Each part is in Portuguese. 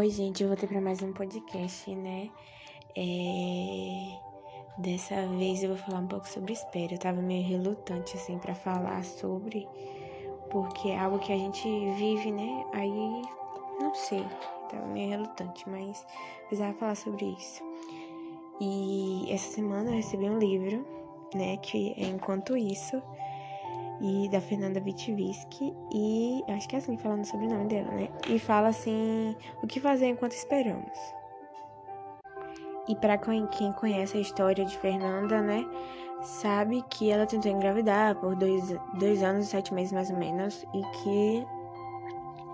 Oi, gente, eu voltei para mais um podcast, né? É... Dessa vez eu vou falar um pouco sobre espera. Eu tava meio relutante, assim, para falar sobre, porque é algo que a gente vive, né? Aí, não sei, tava meio relutante, mas precisava falar sobre isso. E essa semana eu recebi um livro, né, que é Enquanto Isso, e da Fernanda Vitviski e acho que é assim falando sobre o nome dela, né? E fala assim, o que fazer enquanto esperamos. E para quem conhece a história de Fernanda, né, sabe que ela tentou engravidar por dois, dois anos e sete meses mais ou menos e que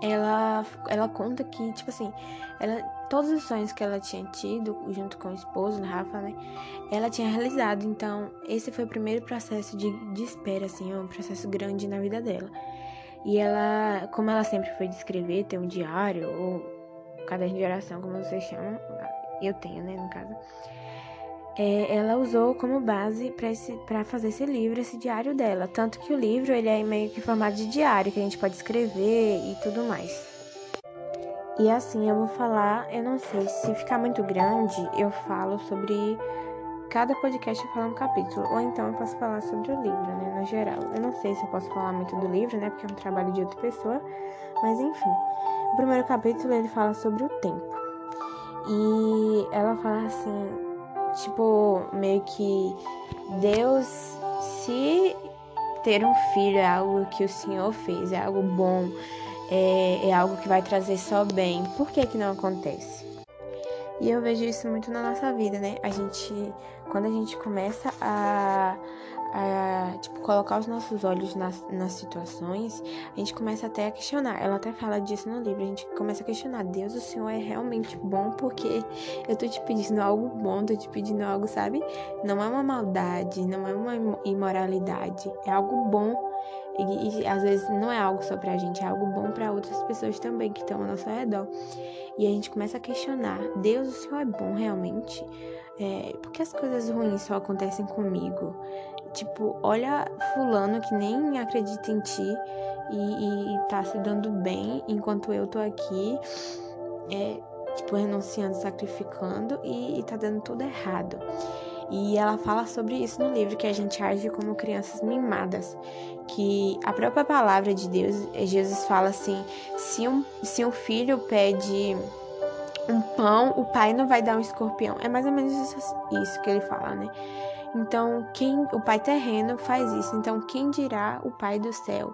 ela, ela conta que, tipo assim, ela, todos os sonhos que ela tinha tido junto com o esposo, Rafa, né? Ela tinha realizado. Então, esse foi o primeiro processo de, de espera, assim, um processo grande na vida dela. E ela, como ela sempre foi de escrever, ter um diário, ou caderno de oração, como vocês chamam, eu tenho, né, no caso é, ela usou como base para fazer esse livro, esse diário dela. Tanto que o livro ele é meio que formato de diário, que a gente pode escrever e tudo mais. E assim, eu vou falar, eu não sei, se ficar muito grande, eu falo sobre cada podcast eu falo um capítulo, ou então eu posso falar sobre o livro, né, no geral. Eu não sei se eu posso falar muito do livro, né, porque é um trabalho de outra pessoa, mas enfim. O primeiro capítulo ele fala sobre o tempo. E ela fala assim, Tipo, meio que Deus, se ter um filho é algo que o Senhor fez, é algo bom, é, é algo que vai trazer só bem, por que que não acontece? E eu vejo isso muito na nossa vida, né? A gente, quando a gente começa a, a tipo, colocar os nossos olhos nas, nas situações, a gente começa até a questionar. Ela até fala disso no livro. A gente começa a questionar: Deus, o Senhor é realmente bom porque eu tô te pedindo algo bom, tô te pedindo algo, sabe? Não é uma maldade, não é uma imoralidade, é algo bom. E, e às vezes não é algo só pra gente, é algo bom para outras pessoas também que estão ao nosso redor. E a gente começa a questionar: Deus, o Senhor é bom realmente? É, por que as coisas ruins só acontecem comigo? Tipo, olha fulano que nem acredita em ti e, e tá se dando bem enquanto eu tô aqui, é, tipo, renunciando, sacrificando e, e tá dando tudo errado. E ela fala sobre isso no livro, que a gente age como crianças mimadas. Que a própria palavra de Deus, Jesus fala assim: se um, se um filho pede um pão, o pai não vai dar um escorpião. É mais ou menos isso, isso que ele fala, né? Então, quem o Pai terreno faz isso. Então, quem dirá o Pai do céu?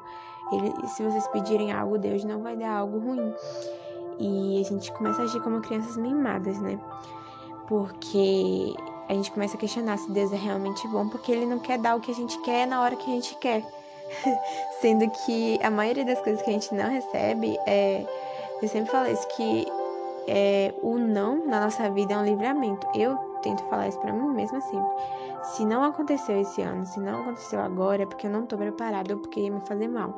Ele, se vocês pedirem algo, Deus não vai dar algo ruim. E a gente começa a agir como crianças mimadas, né? Porque a gente começa a questionar se Deus é realmente bom, porque ele não quer dar o que a gente quer na hora que a gente quer. Sendo que a maioria das coisas que a gente não recebe é. Eu sempre falo isso, que é, o não na nossa vida é um livramento. Eu tento falar isso para mim mesma sempre. Se não aconteceu esse ano, se não aconteceu agora, é porque eu não tô preparada ou porque ia me fazer mal.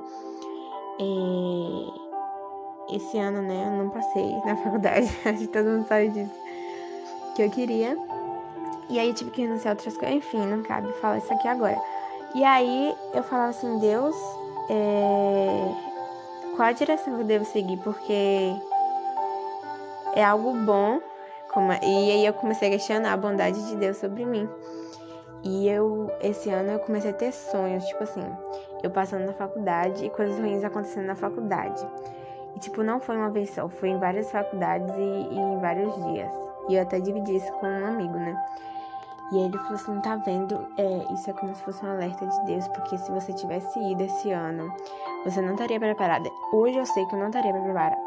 É... Esse ano, né, eu não passei na faculdade, acho que todo mundo sabe disso. Que eu queria. E aí tive que renunciar a outras coisas. Enfim, não cabe falar isso aqui agora. E aí eu falava assim, Deus, é... qual a direção que eu devo seguir? Porque é algo bom. Como... E aí eu comecei a questionar a bondade de Deus sobre mim. E eu, esse ano, eu comecei a ter sonhos, tipo assim, eu passando na faculdade e coisas ruins acontecendo na faculdade. E, tipo, não foi uma vez só, foi em várias faculdades e, e em vários dias. E eu até dividi isso com um amigo, né? E ele falou assim: tá vendo? É, isso é como se fosse um alerta de Deus, porque se você tivesse ido esse ano, você não estaria preparada. Hoje eu sei que eu não estaria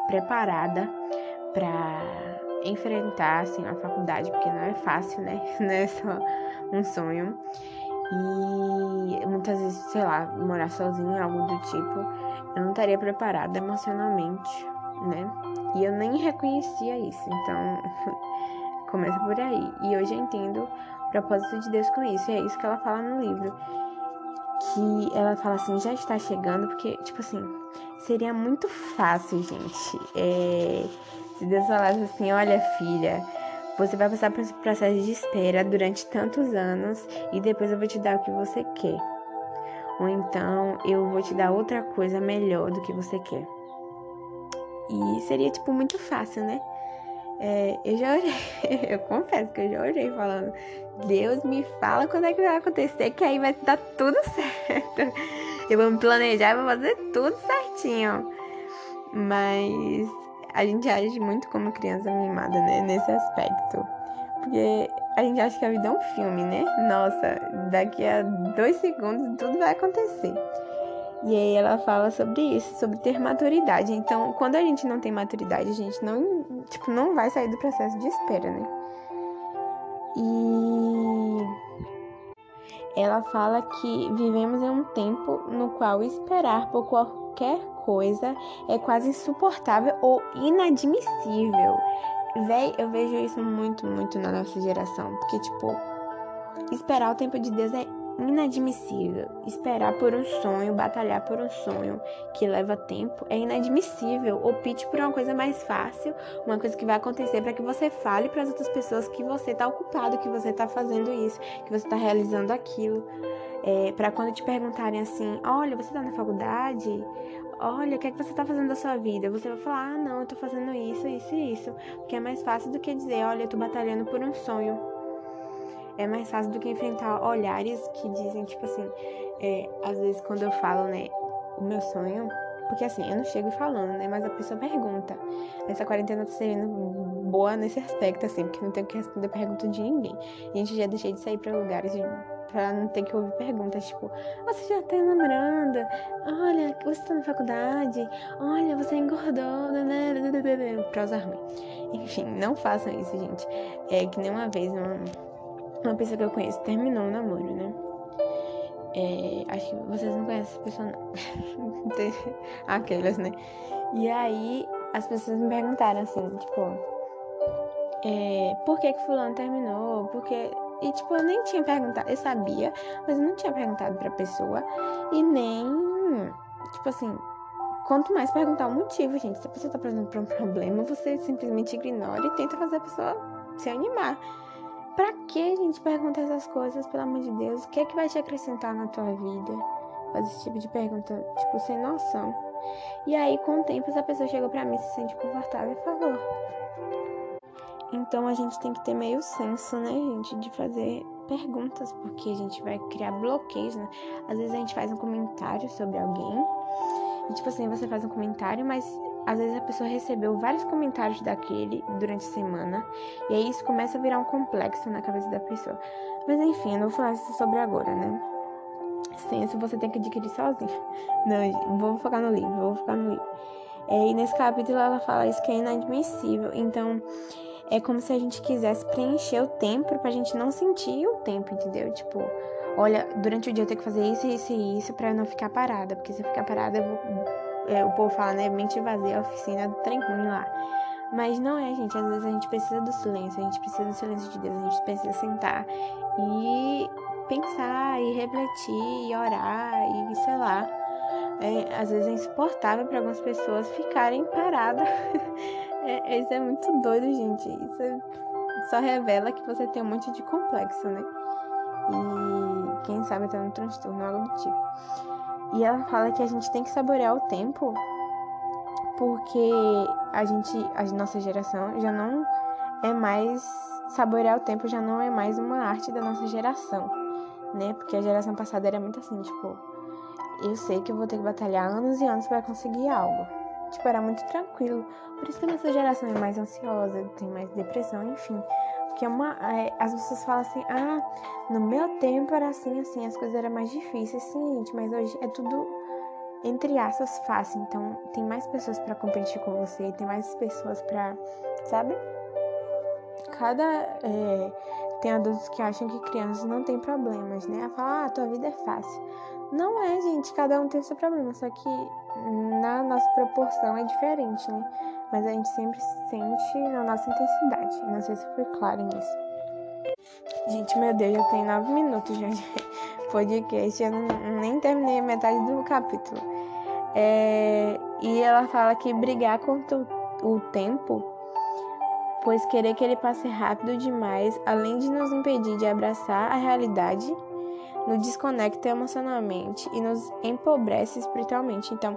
preparada para enfrentar assim, a faculdade, porque não é fácil, né? Não é só um sonho. E muitas vezes, sei lá, morar sozinha, algo do tipo, eu não estaria preparada emocionalmente, né? E eu nem reconhecia isso, então começa por aí. E hoje eu entendo propósito de Deus com isso, e é isso que ela fala no livro. Que ela fala assim, já está chegando, porque, tipo assim, seria muito fácil, gente. É, se Deus falasse assim, olha, filha, você vai passar por esse processo de espera durante tantos anos e depois eu vou te dar o que você quer. Ou então eu vou te dar outra coisa melhor do que você quer. E seria, tipo, muito fácil, né? É, eu já orei, eu confesso que eu já orei falando, Deus me fala quando é que vai acontecer, que aí vai dar tudo certo. Eu vou me planejar, vou fazer tudo certinho. Mas a gente age muito como criança mimada, né? Nesse aspecto. Porque a gente acha que a vida é um filme, né? Nossa, daqui a dois segundos tudo vai acontecer. E aí ela fala sobre isso, sobre ter maturidade. Então, quando a gente não tem maturidade, a gente não, tipo, não vai sair do processo de espera, né? E ela fala que vivemos em um tempo no qual esperar por qualquer coisa é quase insuportável ou inadmissível. Véi, eu vejo isso muito, muito na nossa geração. Porque, tipo, esperar o tempo de Deus é inadmissível. Esperar por um sonho, batalhar por um sonho que leva tempo é inadmissível. Opte por uma coisa mais fácil, uma coisa que vai acontecer para que você fale para as outras pessoas que você está ocupado, que você está fazendo isso, que você está realizando aquilo. É, para quando te perguntarem assim, olha, você está na faculdade? Olha, o que é que você está fazendo da sua vida? Você vai falar, ah, não, eu estou fazendo isso, isso e isso. Porque é mais fácil do que dizer, olha, eu estou batalhando por um sonho é mais fácil do que enfrentar olhares que dizem, tipo assim, é, às vezes quando eu falo, né, o meu sonho, porque assim, eu não chego falando, né, mas a pessoa pergunta. Essa quarentena tá sendo boa nesse aspecto, assim, porque não tenho que responder pergunta de ninguém. A gente já deixei de sair pra lugares de, pra não ter que ouvir perguntas, tipo, você já tá namorando? Olha, você tá na faculdade? Olha, você engordou, né? Prosa ruim. Enfim, não façam isso, gente. É que nem uma vez, uma uma pessoa que eu conheço terminou o namoro, né? É, acho que vocês não conhecem essa pessoa, não. Aquelas, né? E aí as pessoas me perguntaram assim, tipo, é, por que que fulano terminou? Porque e tipo, eu nem tinha perguntado, eu sabia, mas eu não tinha perguntado pra pessoa e nem, tipo assim, quanto mais perguntar o motivo, gente. Se a pessoa tá passando por um problema, você simplesmente ignora e tenta fazer a pessoa se animar. Pra que a gente pergunta essas coisas, pelo amor de Deus? O que é que vai te acrescentar na tua vida? Fazer esse tipo de pergunta, tipo, sem noção. E aí, com o tempo, essa pessoa chegou pra mim, se sente confortável e falou. Então a gente tem que ter meio senso, né, gente, de fazer perguntas, porque a gente vai criar bloqueios, né? Às vezes a gente faz um comentário sobre alguém, e tipo assim, você faz um comentário, mas às vezes a pessoa recebeu vários comentários daquele durante a semana, e aí isso começa a virar um complexo na cabeça da pessoa. Mas enfim, eu não vou falar isso sobre agora, né? Senso você tem que adquirir sozinho. Não, vou focar no livro, vou focar no livro. É, e nesse capítulo ela fala isso que é inadmissível. Então, é como se a gente quisesse preencher o tempo pra gente não sentir o tempo, entendeu? Tipo, olha, durante o dia eu tenho que fazer isso, isso e isso pra eu não ficar parada. Porque se eu ficar parada, eu vou é, o povo fala, né? Mente vazia, a oficina do trem lá. Mas não é, gente. Às vezes a gente precisa do silêncio, a gente precisa do silêncio de Deus, a gente precisa sentar e pensar, e refletir, e orar, e sei lá. É, às vezes é insuportável para algumas pessoas ficarem paradas. é, isso é muito doido, gente. Isso só revela que você tem um monte de complexo, né? E quem sabe até um transtorno, algo do tipo. E ela fala que a gente tem que saborear o tempo porque a gente, a nossa geração já não é mais saborear o tempo já não é mais uma arte da nossa geração, né? Porque a geração passada era muito assim, tipo, eu sei que eu vou ter que batalhar anos e anos para conseguir algo. Tipo, era muito tranquilo. Por isso que a nossa geração é mais ansiosa, tem mais depressão, enfim. Porque é uma, é, as pessoas falam assim, ah, no meu tempo era assim, assim, as coisas eram mais difíceis, sim, gente, mas hoje é tudo, entre aspas, fácil. Então, tem mais pessoas para competir com você, tem mais pessoas para, sabe? Cada. É, tem adultos que acham que crianças não têm problemas, né? Fala, ah, tua vida é fácil. Não é, gente, cada um tem seu problema, só que na nossa proporção é diferente, né? Mas a gente sempre sente na nossa intensidade. Não sei se foi claro nisso. Gente, meu Deus, já tem nove minutos já de podcast. Eu não, nem terminei metade do capítulo. É, e ela fala que brigar contra o, o tempo, pois querer que ele passe rápido demais, além de nos impedir de abraçar a realidade nos desconecta emocionalmente e nos empobrece espiritualmente. Então,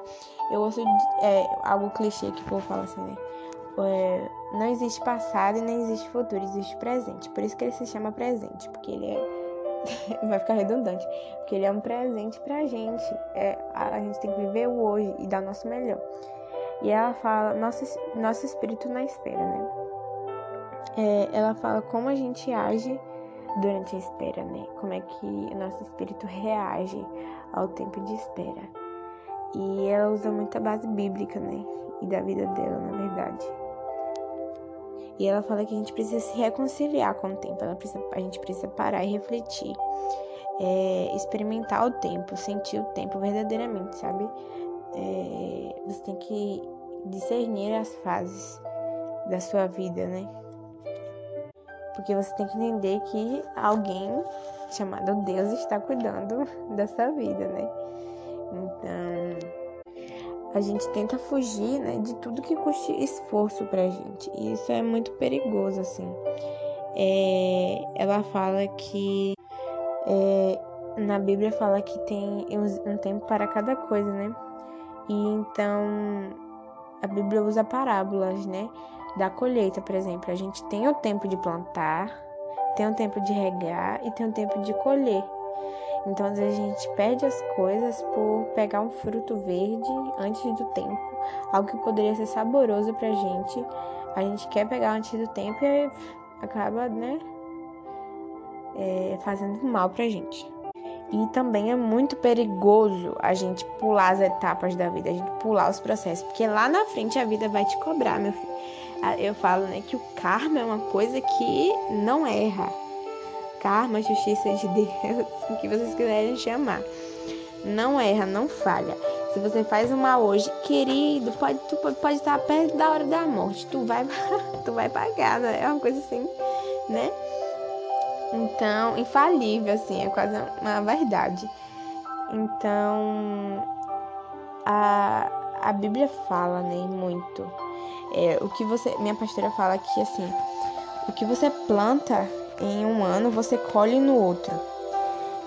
eu ouço é, algo clichê que o povo fala assim, né? é, não existe passado e nem existe futuro, existe presente. Por isso que ele se chama presente, porque ele é. vai ficar redundante, porque ele é um presente pra gente. É, a, gente tem que viver o hoje e dar o nosso melhor. E ela fala, nosso, nosso espírito na espera, né? É, ela fala como a gente age durante a espera, né? Como é que o nosso espírito reage ao tempo de espera. E ela usa muita base bíblica, né? E da vida dela, na verdade. E ela fala que a gente precisa se reconciliar com o tempo, ela precisa, a gente precisa parar e refletir, é, experimentar o tempo, sentir o tempo verdadeiramente, sabe? É, você tem que discernir as fases da sua vida, né? Porque você tem que entender que alguém chamado Deus está cuidando da sua vida, né? Então, a gente tenta fugir né, de tudo que custe esforço pra gente. E isso é muito perigoso, assim. É, ela fala que. É, na Bíblia fala que tem um tempo para cada coisa, né? E então a Bíblia usa parábolas, né? Da colheita, por exemplo. A gente tem o tempo de plantar, tem o tempo de regar e tem o tempo de colher. Então, às vezes, a gente perde as coisas por pegar um fruto verde antes do tempo, algo que poderia ser saboroso pra gente. A gente quer pegar antes do tempo e acaba, né, é, fazendo mal pra gente. E também é muito perigoso a gente pular as etapas da vida, a gente pular os processos, porque lá na frente a vida vai te cobrar, meu filho. Eu falo, né, que o karma é uma coisa que não erra karma, justiça de Deus, o que vocês quiserem chamar. Não erra, não falha. Se você faz uma hoje, querido, pode, tu pode estar perto da hora da morte. Tu vai, tu vai pagar, né? É uma coisa assim, né? Então, infalível, assim, é quase uma verdade. Então, a, a Bíblia fala, né, muito. É, o que você, minha pastora fala que, assim, o que você planta em um ano você colhe no outro.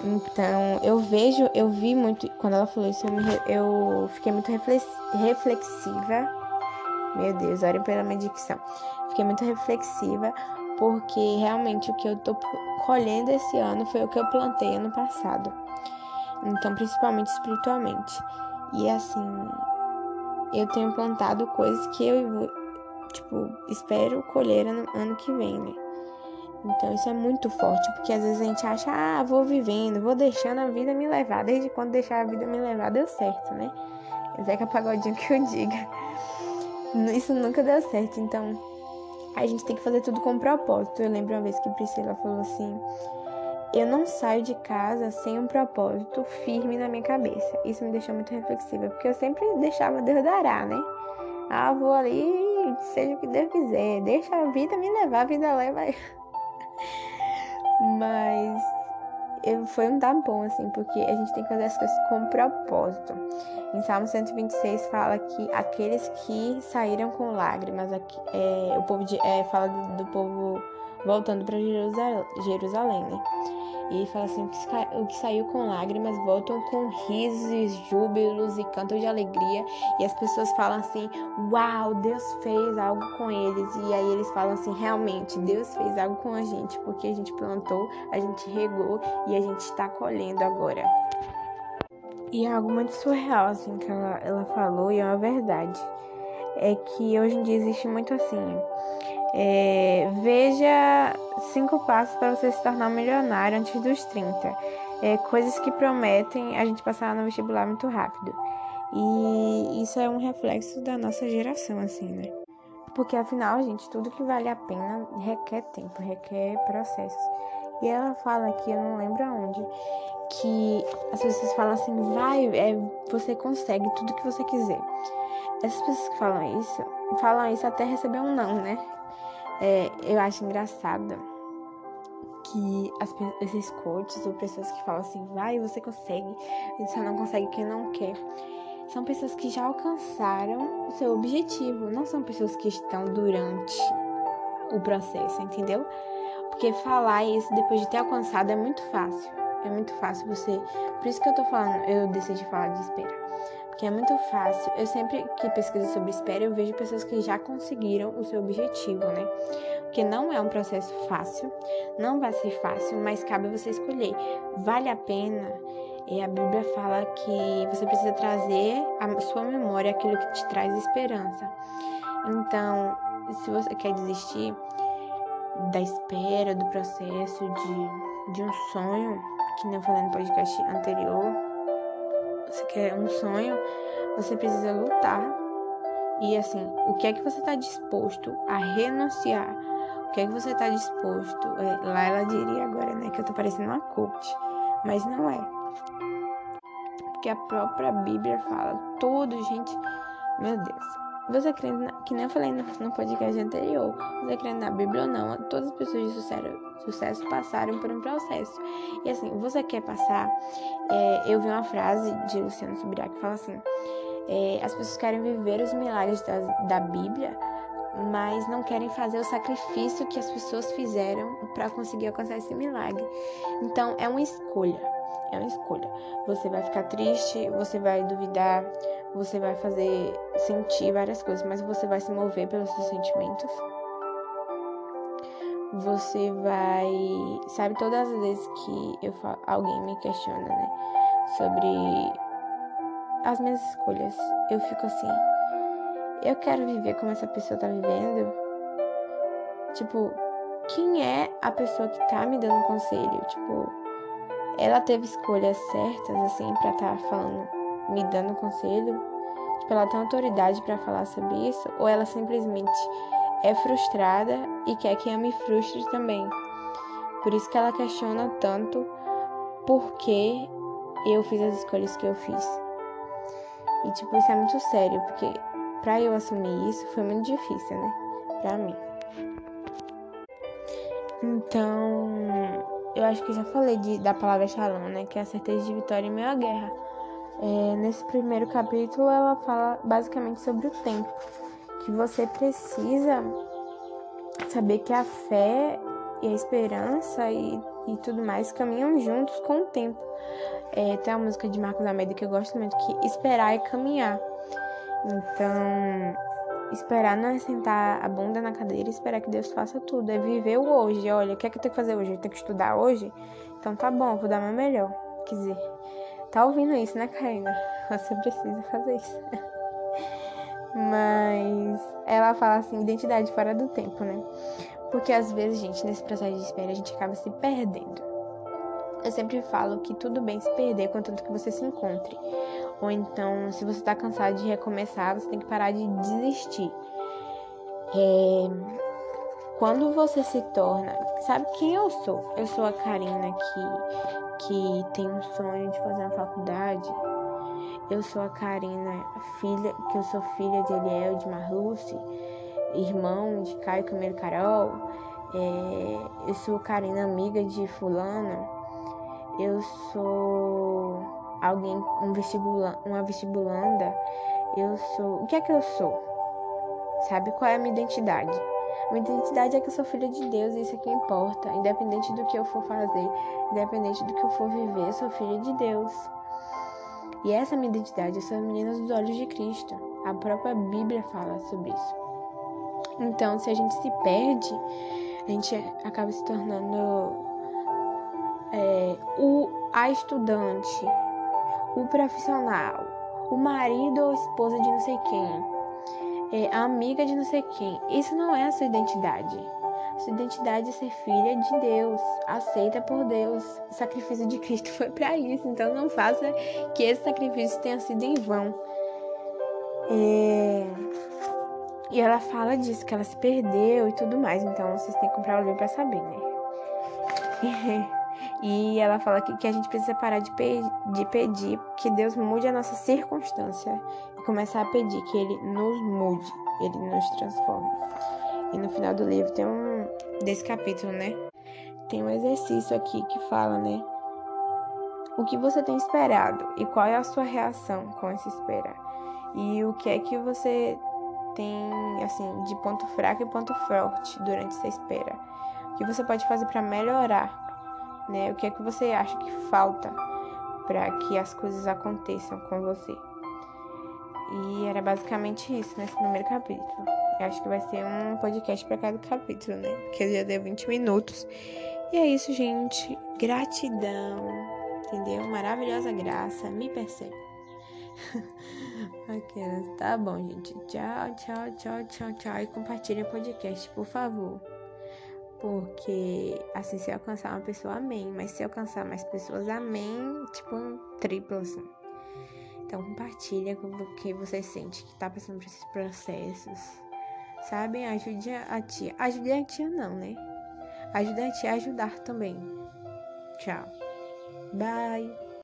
Então, eu vejo, eu vi muito, quando ela falou isso, eu, me, eu fiquei muito reflexiva. Meu Deus, olhem pela minha dicção. Fiquei muito reflexiva, porque realmente o que eu tô colhendo esse ano foi o que eu plantei ano passado. Então, principalmente espiritualmente. E assim, eu tenho plantado coisas que eu, tipo, espero colher ano, ano que vem, né? Então isso é muito forte, porque às vezes a gente acha, ah, vou vivendo, vou deixando a vida me levar. Desde quando deixar a vida me levar deu certo, né? Zeca Pagodinho que eu diga. Isso nunca deu certo, então a gente tem que fazer tudo com propósito. Eu lembro uma vez que Priscila falou assim: Eu não saio de casa sem um propósito firme na minha cabeça. Isso me deixou muito reflexiva, porque eu sempre deixava Deus dará, né? Ah, vou ali, seja o que Deus quiser, deixa a vida me levar, a vida leva. Mas foi um tampão, assim, porque a gente tem que fazer as coisas com propósito. Em Salmo 126 fala que aqueles que saíram com lágrimas, é, o povo de, é, fala do, do povo voltando para Jerusalém, Jerusalém, né? E fala assim: o que saiu com lágrimas voltam com risos, júbilos e cantos de alegria. E as pessoas falam assim: Uau, Deus fez algo com eles. E aí eles falam assim: Realmente, Deus fez algo com a gente, porque a gente plantou, a gente regou e a gente está colhendo agora. E é algo muito surreal, assim, que ela, ela falou, e é uma verdade. É que hoje em dia existe muito assim é, veja cinco passos para você se tornar um milionário antes dos 30. É, coisas que prometem a gente passar no vestibular muito rápido. E isso é um reflexo da nossa geração, assim, né? Porque afinal, gente, tudo que vale a pena requer tempo, requer processos. E ela fala aqui, eu não lembro aonde, que as pessoas falam assim, vai, é, você consegue tudo que você quiser. Essas pessoas que falam isso, falam isso até receber um não, né? É, eu acho engraçado que as, esses coaches ou pessoas que falam assim, vai, você consegue, só não consegue quem não quer. São pessoas que já alcançaram o seu objetivo, não são pessoas que estão durante o processo, entendeu? Porque falar isso depois de ter alcançado é muito fácil. É muito fácil você. Por isso que eu tô falando, eu decidi falar de espera. Porque que é muito fácil. Eu sempre que pesquiso sobre espera, eu vejo pessoas que já conseguiram o seu objetivo, né? Porque não é um processo fácil, não vai ser fácil, mas cabe você escolher. Vale a pena? E a Bíblia fala que você precisa trazer à sua memória aquilo que te traz esperança. Então, se você quer desistir da espera, do processo, de, de um sonho, que nem eu falei no podcast anterior, você quer um sonho, você precisa lutar. E assim, o que é que você está disposto a renunciar? O que é que você está disposto? É, lá ela diria agora, né, que eu tô parecendo uma coach, mas não é. Porque a própria Bíblia fala, tudo, gente, meu Deus, você crendo, na, que nem eu falei no, podcast anterior, você crendo na Bíblia ou não, todas as pessoas de sucesso, sucesso passaram por um processo. E assim, você quer passar. É, eu vi uma frase de Luciano Subirá que fala assim: é, as pessoas querem viver os milagres da, da Bíblia, mas não querem fazer o sacrifício que as pessoas fizeram para conseguir alcançar esse milagre. Então, é uma escolha. É uma escolha. Você vai ficar triste, você vai duvidar, você vai fazer sentir várias coisas, mas você vai se mover pelos seus sentimentos. Você vai, sabe, todas as vezes que eu falo, alguém me questiona, né, sobre as minhas escolhas, eu fico assim, eu quero viver como essa pessoa tá vivendo. Tipo, quem é a pessoa que tá me dando conselho? Tipo, ela teve escolhas certas assim para estar tá falando me dando conselho? Tipo, ela tem autoridade para falar sobre isso? Ou ela simplesmente é frustrada e quer que eu me frustre também? Por isso que ela questiona tanto por que eu fiz as escolhas que eu fiz. E, tipo, isso é muito sério, porque pra eu assumir isso foi muito difícil, né? Pra mim. Então, eu acho que já falei de, da palavra shalom, né? Que é a certeza de vitória em meio à guerra. É, nesse primeiro capítulo, ela fala basicamente sobre o tempo, que você precisa saber que a fé e a esperança e, e tudo mais caminham juntos com o tempo. É, tem a música de Marcos Almeida que eu gosto muito, que esperar é caminhar. Então, esperar não é sentar a bunda na cadeira e esperar que Deus faça tudo, é viver o hoje. Olha, o que é que eu tenho que fazer hoje? Eu tenho que estudar hoje? Então tá bom, vou dar meu melhor. Quer dizer, tá ouvindo isso, né, Karina? Você precisa fazer isso. Mas ela fala assim, identidade fora do tempo, né? Porque às vezes, gente, nesse processo de espera, a gente acaba se perdendo. Eu sempre falo que tudo bem se perder, contanto que você se encontre. Ou então, se você tá cansado de recomeçar, você tem que parar de desistir. É... Quando você se torna. Sabe quem eu sou? Eu sou a Karina que que tem um sonho de fazer uma faculdade. Eu sou a Karina, filha, que eu sou filha de Eliel de Marluce, irmão de Caio Camilo Carol. É, eu sou Karina, amiga de fulano. Eu sou alguém, um vestibula, uma vestibulanda. Eu sou. O que é que eu sou? Sabe qual é a minha identidade? Minha identidade é que eu sou filha de Deus e isso é que importa. Independente do que eu for fazer, independente do que eu for viver, eu sou filha de Deus. E essa é minha identidade, eu sou menina dos olhos de Cristo. A própria Bíblia fala sobre isso. Então, se a gente se perde, a gente acaba se tornando é, o, a estudante, o profissional, o marido ou esposa de não sei quem é, amiga de não sei quem. Isso não é a sua identidade. Sua identidade é ser filha de Deus, aceita por Deus. O sacrifício de Cristo foi para isso, então não faça que esse sacrifício tenha sido em vão. É... E ela fala disso, que ela se perdeu e tudo mais, então vocês têm que comprar o livro para saber, né? E ela fala que, que a gente precisa parar de, pe de pedir que Deus mude a nossa circunstância começar a pedir que ele nos mude, ele nos transforme. E no final do livro tem um desse capítulo, né? Tem um exercício aqui que fala, né? O que você tem esperado e qual é a sua reação com essa espera? E o que é que você tem, assim, de ponto fraco e ponto forte durante essa espera? O que você pode fazer para melhorar, né? O que é que você acha que falta para que as coisas aconteçam com você? E era basicamente isso nesse primeiro capítulo. Eu acho que vai ser um podcast para cada capítulo, né? Porque já deu 20 minutos. E é isso, gente. Gratidão. Entendeu? Maravilhosa graça. Me percebe. ok, tá bom, gente. Tchau, tchau, tchau, tchau, tchau. E compartilhe o podcast, por favor. Porque assim, se alcançar uma pessoa, amém. Mas se alcançar mais pessoas, amém. Tipo um triplo, assim. Então compartilha com o que você sente que tá passando por esses processos. Sabe? Ajude a tia. Ajude a tia não, né? Ajude a tia a ajudar também. Tchau. Bye.